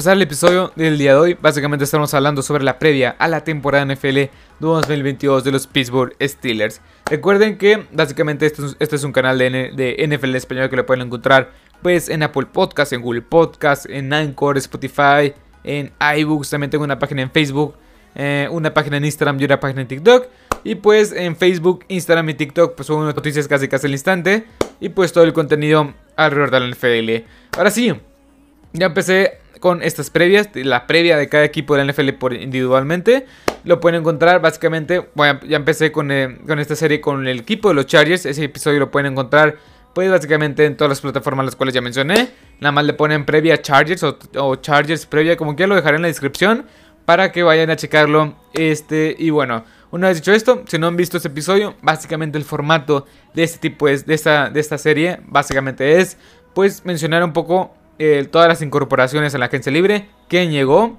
empezar el episodio del día de hoy, básicamente estamos hablando sobre la previa a la temporada NFL 2022 de los Pittsburgh Steelers. Recuerden que básicamente este es, este es un canal de, de, NFL español que lo pueden encontrar pues en Apple Podcast, en Google Podcast, en Anchor, Spotify, en iBooks, también tengo una página en Facebook, eh, una página en Instagram y una página en TikTok. Y pues en Facebook, Instagram y TikTok pues subo noticias casi casi al instante y pues todo el contenido alrededor de la NFL. Ahora sí, ya empecé con estas previas, la previa de cada equipo de la NFL por individualmente. Lo pueden encontrar básicamente, bueno, ya empecé con, eh, con, esta serie con el equipo de los Chargers. Ese episodio lo pueden encontrar pues básicamente en todas las plataformas las cuales ya mencioné. Nada más le ponen previa Chargers o, Chargers previa, como que lo dejaré en la descripción para que vayan a checarlo. Este, y bueno, una vez dicho esto, si no han visto este episodio, básicamente el formato de este tipo es, de esta, de esta serie, básicamente es pues mencionar un poco eh, todas las incorporaciones a la agencia libre, quién llegó,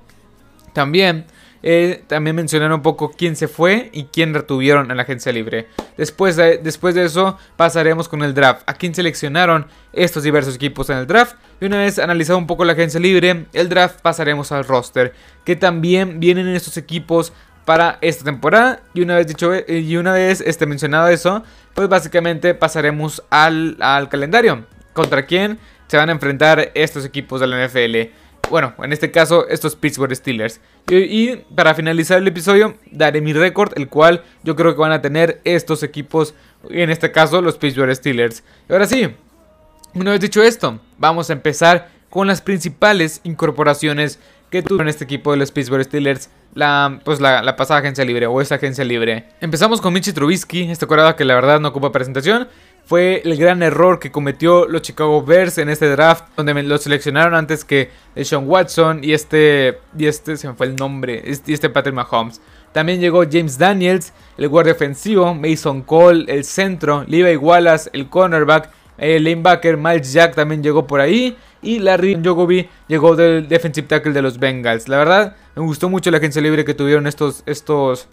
también, eh, también mencionar un poco quién se fue y quién retuvieron en la agencia libre. Después de, después de eso pasaremos con el draft, a quién seleccionaron estos diversos equipos en el draft. Y una vez analizado un poco la agencia libre, el draft pasaremos al roster, que también vienen estos equipos para esta temporada. Y una vez dicho y una vez este, mencionado eso, pues básicamente pasaremos al, al calendario. ¿Contra quién? Se van a enfrentar estos equipos de la NFL. Bueno, en este caso, estos Pittsburgh Steelers. Y, para finalizar el episodio, daré mi récord, el cual yo creo que van a tener estos equipos, en este caso, los Pittsburgh Steelers. Y ahora sí, una vez dicho esto, vamos a empezar con las principales incorporaciones que tuvieron este equipo de los Pittsburgh Steelers la, pues la, pasada agencia libre o esta agencia libre. Empezamos con Michi Trubisky, este corredor que la verdad no ocupa presentación. Fue el gran error que cometió los Chicago Bears en este draft, donde lo seleccionaron antes que Sean Watson y este, y este, se me fue el nombre, y este Patrick Mahomes. También llegó James Daniels, el guardia ofensivo, Mason Cole, el centro, Levi Wallace, el cornerback, el linebacker Miles Jack también llegó por ahí. Y Larry Jogobi llegó del defensive tackle de los Bengals. La verdad, me gustó mucho la agencia libre que tuvieron estos, estos,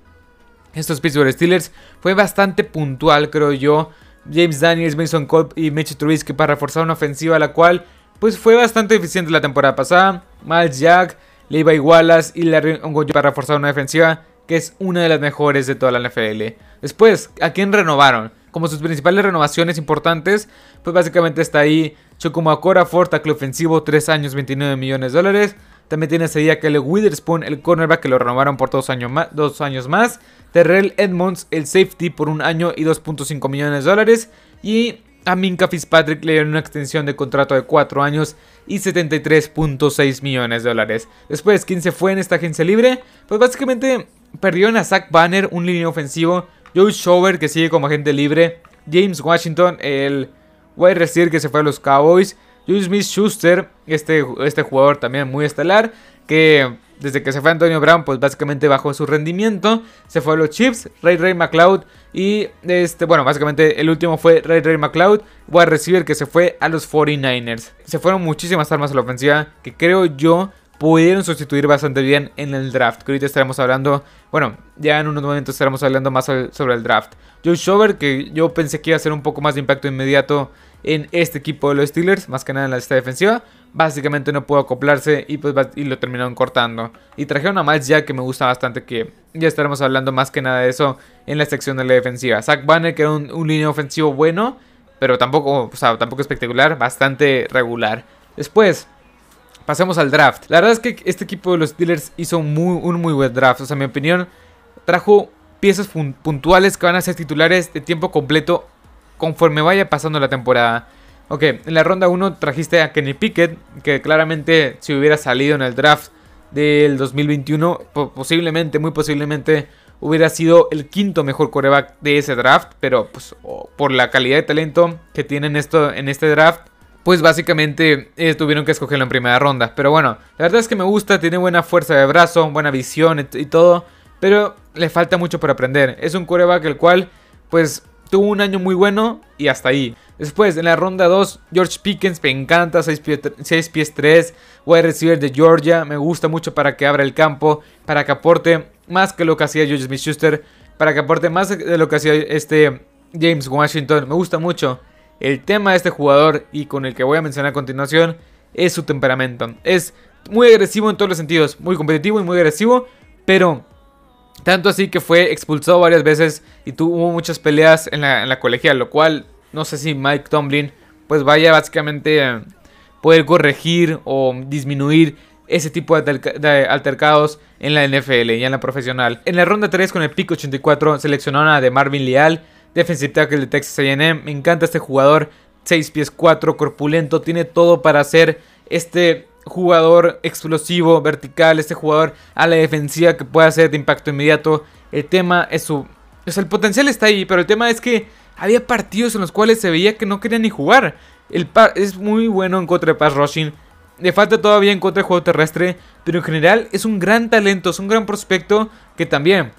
estos Pittsburgh Steelers. Fue bastante puntual, creo yo. James Daniels, Mason Cole y Mitch Trubisky para reforzar una ofensiva la cual pues fue bastante eficiente la temporada pasada. Miles Jack, Levi Wallace y Larry Ongoyo para reforzar una defensiva que es una de las mejores de toda la NFL. Después, ¿a quién renovaron? Como sus principales renovaciones importantes, pues básicamente está ahí Chukwumakora Ford, tackle ofensivo, 3 años, 29 millones de dólares. También tiene que el Witherspoon, el cornerback, que lo renovaron por dos años más. Dos años más. Terrell Edmonds, el safety, por un año y 2.5 millones de dólares. Y a Minka Fitzpatrick le dieron una extensión de contrato de 4 años y 73.6 millones de dólares. Después, ¿quién se fue en esta agencia libre? Pues básicamente perdieron a Zach Banner, un línea ofensivo. Joe Shover, que sigue como agente libre. James Washington, el wide receiver que se fue a los Cowboys. Julius Smith Schuster, este, este jugador también muy estelar, que desde que se fue Antonio Brown, pues básicamente bajó su rendimiento. Se fue a los Chiefs, Ray Ray McLeod. Y este, bueno, básicamente el último fue Ray Ray McLeod, wide receiver que se fue a los 49ers. Se fueron muchísimas armas a la ofensiva que creo yo pudieron sustituir bastante bien en el draft. Que ahorita estaremos hablando, bueno, ya en unos momentos estaremos hablando más sobre el draft. Joe Shover, que yo pensé que iba a hacer un poco más de impacto inmediato en este equipo de los Steelers, más que nada en la lista defensiva. Básicamente no pudo acoplarse y, pues, y lo terminaron cortando. Y trajeron a Miles Jack que me gusta bastante, que ya estaremos hablando más que nada de eso en la sección de la defensiva. Zach Banner, que era un, un línea ofensivo bueno, pero tampoco, o sea, tampoco espectacular, bastante regular. Después, pasemos al draft. La verdad es que este equipo de los Steelers hizo muy, un muy buen draft. O sea, en mi opinión, trajo piezas puntuales que van a ser titulares de tiempo completo conforme vaya pasando la temporada. Ok, en la ronda 1 trajiste a Kenny Pickett, que claramente si hubiera salido en el draft del 2021, posiblemente, muy posiblemente, hubiera sido el quinto mejor coreback de ese draft, pero pues por la calidad de talento que tienen esto en este draft, pues básicamente tuvieron que escogerlo en primera ronda. Pero bueno, la verdad es que me gusta, tiene buena fuerza de brazo, buena visión y, todo, pero le falta mucho por aprender. Es un coreback el cual, pues, tuvo un año muy bueno y hasta ahí. Después, en la ronda 2, George Pickens me encanta, 6 pies, 3, wide receiver de Georgia, me gusta mucho para que abra el campo, para que aporte más que lo que hacía George Smith-Schuster, para que aporte más de lo que hacía este James Washington, me gusta mucho. El tema de este jugador y con el que voy a mencionar a continuación es su temperamento. Es muy agresivo en todos los sentidos, muy competitivo y muy agresivo, pero tanto así que fue expulsado varias veces y tuvo muchas peleas en la, en la colegial, lo cual no sé si Mike Tomlin pues vaya básicamente a poder corregir o disminuir ese tipo de, altercados en la NFL y en la profesional. En la ronda 3 con el pico 84 seleccionaron a de Marvin Leal, defensive tackle de Texas A&M. Me encanta este jugador, 6 pies 4, corpulento, tiene todo para ser este jugador explosivo, vertical, este jugador a la defensiva que puede hacer de impacto inmediato. El tema es su... O sea, el potencial está ahí, pero el tema es que había partidos en los cuales se veía que no quería ni jugar. El es muy bueno en contra de pass rushing. Le falta todavía en contra del juego terrestre. Pero en general es un gran talento, es un gran prospecto que también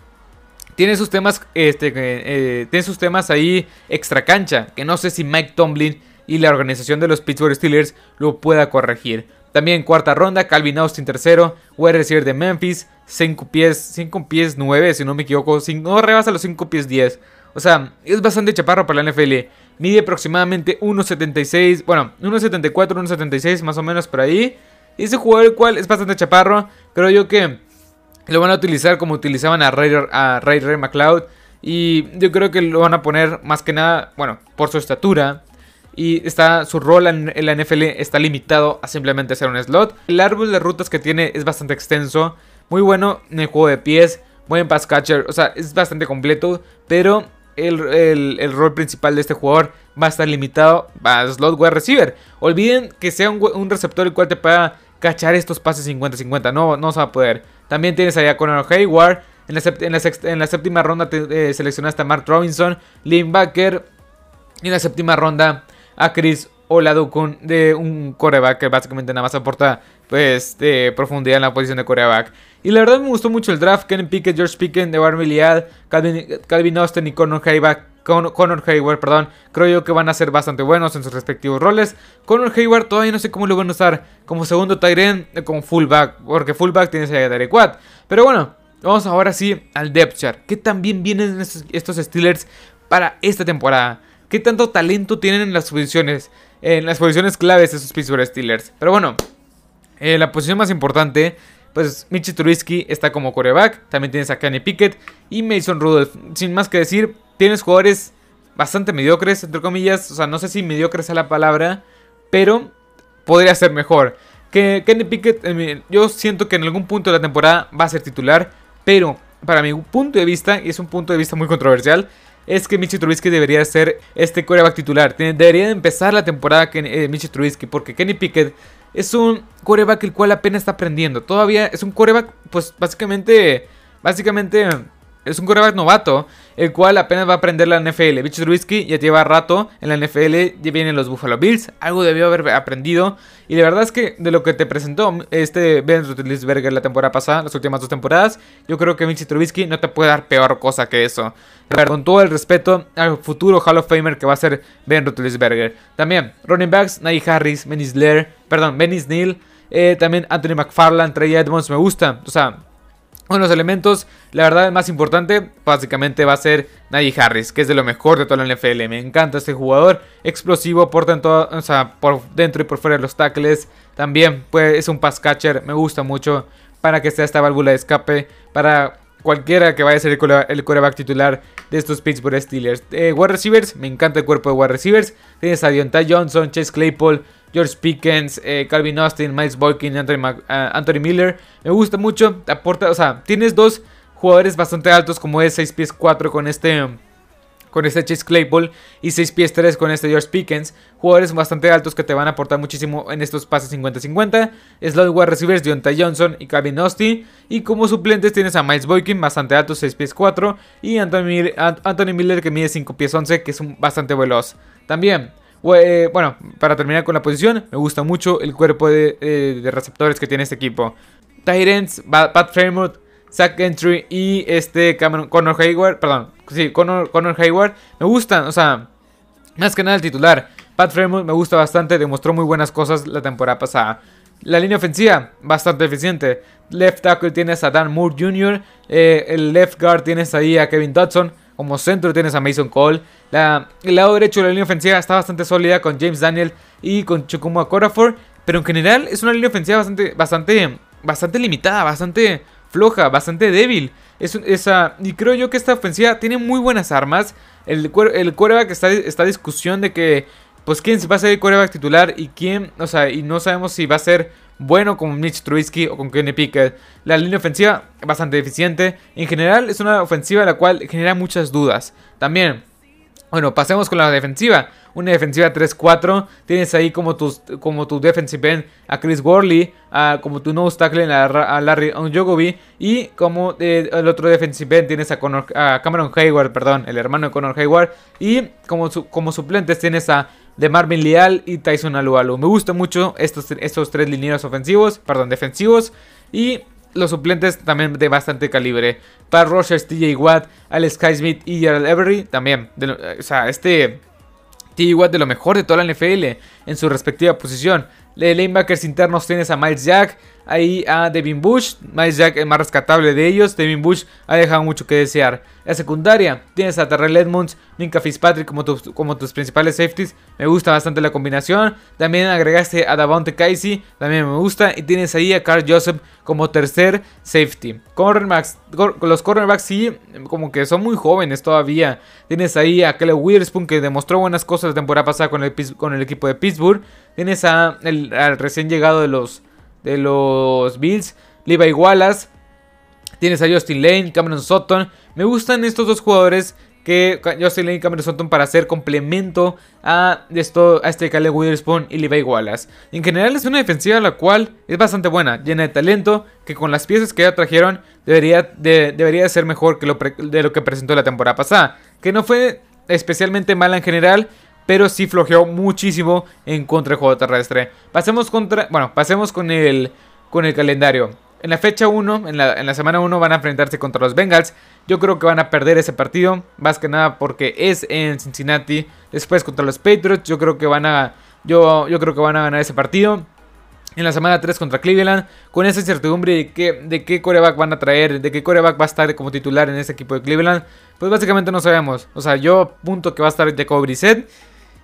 tiene sus temas, este, eh, tiene sus temas ahí extra cancha. Que no sé si Mike Tomlin y la organización de los Pittsburgh Steelers lo pueda corregir. También cuarta ronda, Calvin Austin tercero, wide receiver de Memphis, 5 pies, 5 pies 9 si no me equivoco, no rebasa los 5 pies 10. O sea, es bastante chaparro para la NFL. Mide aproximadamente 1.76, bueno, 1.74, 1.76 más o menos por ahí. Y ese jugador el cual es bastante chaparro, creo yo que lo van a utilizar como utilizaban a Ray, a Ray, Ray McLeod. Y yo creo que lo van a poner más que nada, bueno, por su estatura. Y está, su rol en, la NFL está limitado a simplemente ser un slot. El árbol de rutas que tiene es bastante extenso. Muy bueno en el juego de pies. Buen pass catcher. O sea, es bastante completo. Pero el, rol principal de este jugador va a estar limitado a slot wide receiver. Olviden que sea un, receptor el cual te pueda cachar estos pases 50-50. No, no se va a poder. También tienes allá con Hayward. En la, en la, séptima ronda eh, seleccionaste a Mark Robinson, linebacker. Y en la séptima ronda a Chris Oladukun de un coreback que básicamente nada más aporta pues de profundidad en la posición de coreback. Y la verdad me gustó mucho el draft. Kenny Pickett, George Pickens, de Liad, Calvin, Calvin Austin y Conor Hayward. Conor Hayward, perdón, creo yo que van a ser bastante buenos en sus respectivos roles. Conor Hayward todavía no sé cómo lo van a usar como segundo end, eh, como fullback, porque fullback tiene a Derek Watt. Pero bueno, vamos ahora sí al depth chart. ¿Qué tan bien vienen estos Steelers para esta temporada? ¿Qué tanto talento tienen en las posiciones, en las posiciones claves de esos Pittsburgh Steelers? Pero bueno, eh, la posición más importante pues Michi Trubisky está como coreback. También tienes a Kenny Pickett y Mason Rudolph. Sin más que decir, tienes jugadores bastante mediocres, entre comillas. O sea, no sé si mediocres es la palabra, pero podría ser mejor. Que Kenny Pickett, eh, yo siento que en algún punto de la temporada va a ser titular, pero para mi punto de vista, y es un punto de vista muy controversial, es que Michi Trubisky debería ser este coreback titular. Debería empezar la temporada que eh, Michi Trubisky, porque Kenny Pickett es un coreback el cual apenas está aprendiendo. Todavía es un coreback, pues básicamente, básicamente es un coreback novato, el cual apenas va a aprender la NFL. Mitch Trubisky ya lleva rato en la NFL, ya vienen los Buffalo Bills, algo debió haber aprendido. Y la verdad es que de lo que te presentó este Ben Roethlisberger la temporada pasada, las últimas dos temporadas, yo creo que Mitch Trubisky no te puede dar peor cosa que eso. con todo el respeto al futuro Hall of Famer que va a ser Ben Roethlisberger. También, running backs, Najee Harris, Benny Slayer, perdón, Benny Snell, eh, también Anthony McFarland, Trey Edmonds, me gusta. O sea, uno los elementos, la verdad, el más importante, básicamente va a ser Najee Harris, que es de lo mejor de toda la NFL. Me encanta este jugador, explosivo, por dentro, o sea, por dentro y por fuera de los tackles. También pues, es un pass catcher, me gusta mucho para que sea esta válvula de escape para cualquiera que vaya a ser el coreback titular de estos Pittsburgh Steelers. Eh, wide receivers, me encanta el cuerpo de wide receivers. Tienes a Deontay Johnson, Chase Claypool, George Pickens, eh, Calvin Austin, Miles Boykin, Anthony, ah, Anthony, Miller. Me gusta mucho. Aporta, o sea, tienes dos jugadores bastante altos como es 6 pies 4 con este con este Chase Claypool y 6 pies 3 con este George Pickens. Jugadores bastante altos que te van a aportar muchísimo en estos pases 50-50. Slot wide receivers Deontay Johnson y Calvin Austin. Y como suplentes tienes a Miles Boykin, bastante alto, 6 pies 4. Y Anthony, Anthony Miller que mide 5 pies 11, que es un bastante veloz. También bueno, para terminar con la posición, me gusta mucho el cuerpo de, eh, receptores que tiene este equipo. Tyrants, Pat Fremont, Zach Entry y este Cameron, Connor Hayward, perdón, sí, Connor, Hayward, me gustan, o sea, más que nada el titular. Pat Fremont me gusta bastante, demostró muy buenas cosas la temporada pasada. La línea ofensiva, bastante eficiente. Left tackle tienes a Dan Moore Jr., eh, el left guard tienes ahí a Kevin Dodson. Como centro tienes a Mason Cole. el lado derecho de la línea ofensiva está bastante sólida con James Daniel y con Chukwuma Corafor. pero en general es una línea ofensiva bastante, bastante, bastante limitada, bastante floja, bastante débil. Es, esa, y creo yo que esta ofensiva tiene muy buenas armas. El, el quarterback está, está discusión de que, pues, quién va a ser el quarterback titular y quién, o sea, y no sabemos si va a ser bueno como Mitch Trubisky o con Kenny Pickett. La línea ofensiva bastante eficiente. En general es una ofensiva la cual genera muchas dudas. También, bueno, pasemos con la defensiva una defensiva 3-4. Tienes ahí como, tus, como tu defensive end a Chris Worley, a, como tu nose tackle a, Larry Onjogovi y como eh, el otro defensive end tienes a, Cameron Hayward, perdón, el hermano de Conor Hayward y como, como suplentes tienes a de Marvin Leal y Tyson Alualu. Me gustan mucho estos, estos tres linieros ofensivos, perdón, defensivos y los suplentes también de bastante calibre. Para Rogers, TJ Watt, Alex Smith y Gerald Every también. o sea, este igual de lo mejor de toda la NFL en su respectiva posición. De lanebackers internos tienes a Miles Jack, ahí a Devin Bush. Miles Jack es más rescatable de ellos. Devin Bush ha dejado mucho que desear. La secundaria tienes a Terrell Edmonds, Minka Fitzpatrick como, como tus principales safeties. Me gusta bastante la combinación. También agregaste a Davante Casey, también me gusta. Y tienes ahí a Carl Joseph como tercer safety. Cornerbacks, los cornerbacks sí, como que son muy jóvenes todavía. Tienes ahí a Kelly Witherspoon que demostró buenas cosas la temporada pasada con el, con el equipo de Pittsburgh. Tienes a el, al recién llegado de los, de los Bills, Levi Wallace. Tienes a Justin Lane, Cameron Sutton. Me gustan estos dos jugadores que Justin Lane y Cameron Sutton para hacer complemento a, esto, a este Caleb Witherspoon y Levi Wallace. En general es una defensiva la cual es bastante buena, llena de talento, que con las piezas que ya trajeron debería de, debería ser mejor que de lo que presentó la temporada pasada. Que no fue especialmente mala en general, pero sí flojeó muchísimo en contra del juego terrestre. Pasemos contra, bueno, pasemos con el con el calendario. En la fecha 1, en la, en la semana 1 van a enfrentarse contra los Bengals. Yo creo que van a perder ese partido, más que nada porque es en Cincinnati. Después contra los Patriots, yo creo que van a yo, yo creo que van a ganar ese partido. En la semana 3 contra Cleveland, con esa incertidumbre de, que, de qué coreback van a traer, de qué coreback va a estar como titular en ese equipo de Cleveland, pues básicamente no sabemos. O sea, yo punto que va a estar Jacob Brissett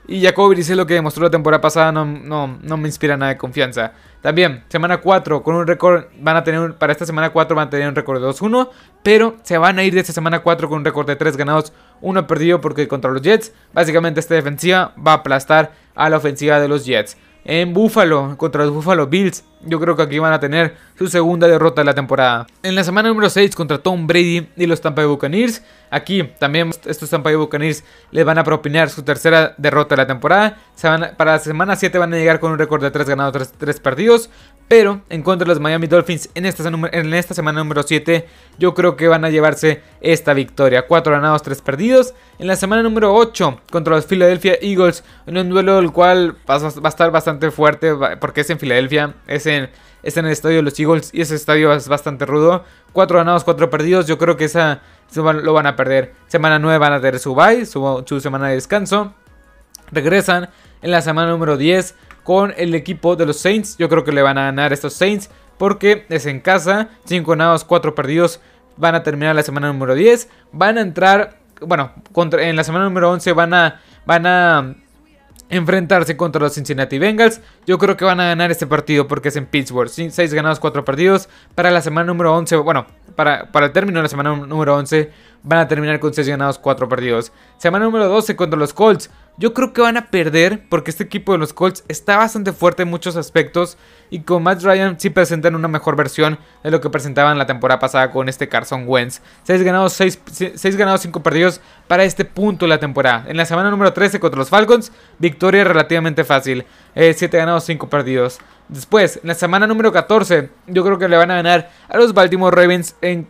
y Jacoby dice lo que demostró la temporada pasada no, no, no, me inspira nada de confianza. También, semana 4, con un récord, van a tener, para esta semana 4 van a tener un récord de 2-1, pero se van a ir de esta semana 4 con un récord de 3 ganados, 1 perdido porque contra los Jets, básicamente esta defensiva va a aplastar a la ofensiva de los Jets en Buffalo contra los Buffalo Bills. Yo creo que aquí van a tener su segunda derrota de la temporada. En la semana número 6 contra Tom Brady y los Tampa Bay Buccaneers. Aquí también estos Tampa Bay Buccaneers les van a propinar su tercera derrota de la temporada. para la semana 7 van a llegar con un récord de 3 ganados, 3, 3 perdidos. Pero en contra de los Miami Dolphins en esta, en esta semana número 7, yo creo que van a llevarse esta victoria. 4 ganados, 3 perdidos. En la semana número 8 contra los Philadelphia Eagles, en un duelo el cual va a estar bastante fuerte porque es en Filadelfia, es en, es en el estadio de los Eagles y ese estadio es bastante rudo. 4 ganados, 4 perdidos, yo creo que esa lo van a perder. Semana 9 van a tener su bye, su, semana de descanso. Regresan en la semana número 10 con el equipo de los Saints. Yo creo que le van a ganar estos Saints porque es en casa. 5 ganados, 4 perdidos. Van a terminar la semana número 10. Van a entrar, bueno, en la semana número 11 van a, van a enfrentarse contra los Cincinnati Bengals. Yo creo que van a ganar este partido porque es en Pittsburgh. 6 ganados, 4 perdidos. Para la semana número 11, bueno, para, para el término de la semana número 11 van a terminar con 6 ganados, 4 perdidos. Semana número 12 contra los Colts. Yo creo que van a perder porque este equipo de los Colts está bastante fuerte en muchos aspectos y con Matt Ryan sí presentan una mejor versión de lo que presentaban la temporada pasada con este Carson Wentz. 6 ganados, 6, ganados, 5 perdidos para este punto de la temporada. En la semana número 13 contra los Falcons, victoria relativamente fácil. 7 eh, ganados, 5 perdidos. Después, en la semana número 14, yo creo que le van a ganar a los Baltimore Ravens en,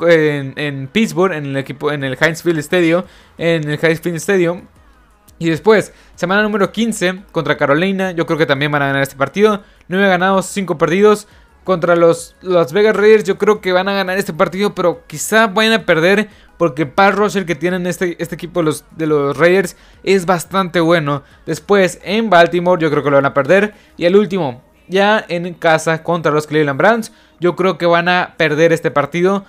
en, Pittsburgh, en el equipo, en el Heinz Field Stadium, en el Heinz Field Stadium. Y después, semana número 15 contra Carolina. Yo creo que también van a ganar este partido. 9 ganados, 5 perdidos. Contra los Las Vegas Raiders yo creo que van a ganar este partido, pero quizá vayan a perder porque Pat Russell que tienen este, este equipo de los, de los Raiders es bastante bueno. Después en Baltimore yo creo que lo van a perder. Y el último, ya en casa contra los Cleveland Browns, yo creo que van a perder este partido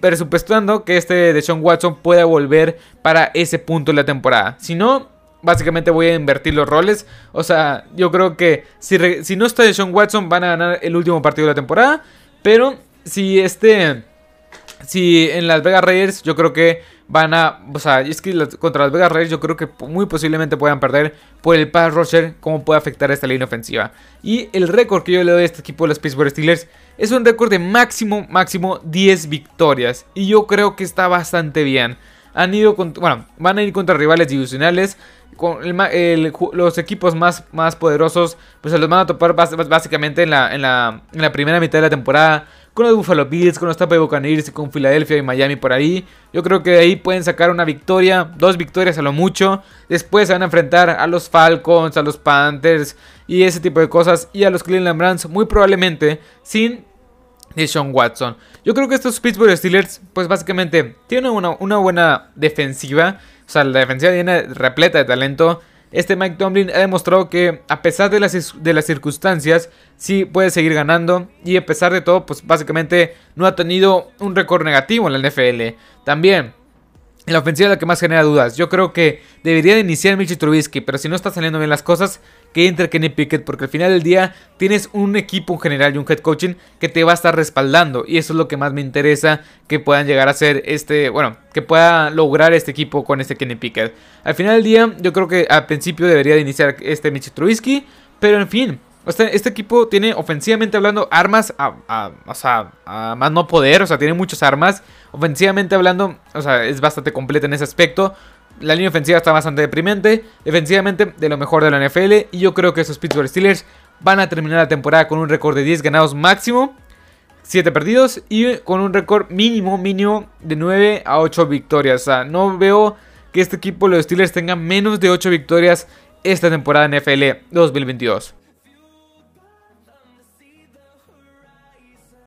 presupuestando que este de Sean Watson pueda volver para ese punto de la temporada. Si no, básicamente voy a invertir los roles. O sea, yo creo que si, si no está Sean Watson van a ganar el último partido de la temporada. Pero si este... Si en Las Vegas Raiders yo creo que van a... O sea, es que contra Las Vegas Raiders yo creo que muy posiblemente puedan perder por el pass rusher, cómo puede afectar esta línea ofensiva. Y el récord que yo le doy a este equipo de los Pittsburgh Steelers es un récord de máximo, máximo 10 victorias. Y yo creo que está bastante bien. Han ido bueno, van a ir contra rivales divisionales. Con los equipos más, más poderosos, pues se los van a topar básicamente en la, en, la, en la primera mitad de la temporada con los Buffalo Bills, con los Tampa Bay Buccaneers, con Filadelfia y Miami por ahí. Yo creo que de ahí pueden sacar una victoria, dos victorias a lo mucho. Después se van a enfrentar a los Falcons, a los Panthers y ese tipo de cosas. Y a los Cleveland Browns muy probablemente sin Sean Watson. Yo creo que estos Pittsburgh Steelers, pues básicamente tienen una, una buena defensiva. O sea, la defensiva viene repleta de talento. Este Mike Tomlin ha demostrado que a pesar de las, de las circunstancias, sí puede seguir ganando. Y a pesar de todo, pues básicamente no ha tenido un récord negativo en la NFL. También la ofensiva es la que más genera dudas. Yo creo que debería de iniciar Mitch Trubisky, pero si no está saliendo bien las cosas, que entre Kenny Pickett, porque al final del día tienes un equipo en general y un head coaching que te va a estar respaldando. Y eso es lo que más me interesa que puedan llegar a ser este, bueno, que pueda lograr este equipo con este Kenny Pickett. Al final del día, yo creo que al principio debería de iniciar este Mitch Trubisky, pero en fin, este equipo tiene ofensivamente hablando armas a, o sea, más no poder, o sea, tiene muchas armas. Ofensivamente hablando, o sea, es bastante completa en ese aspecto. La línea ofensiva está bastante deprimente. Defensivamente, de lo mejor de la NFL. Y yo creo que esos Pittsburgh Steelers van a terminar la temporada con un récord de 10 ganados máximo. 7 perdidos y con un récord mínimo, mínimo de 9 a 8 victorias. O sea, no veo que este equipo, los Steelers, tengan menos de 8 victorias esta temporada en NFL 2022.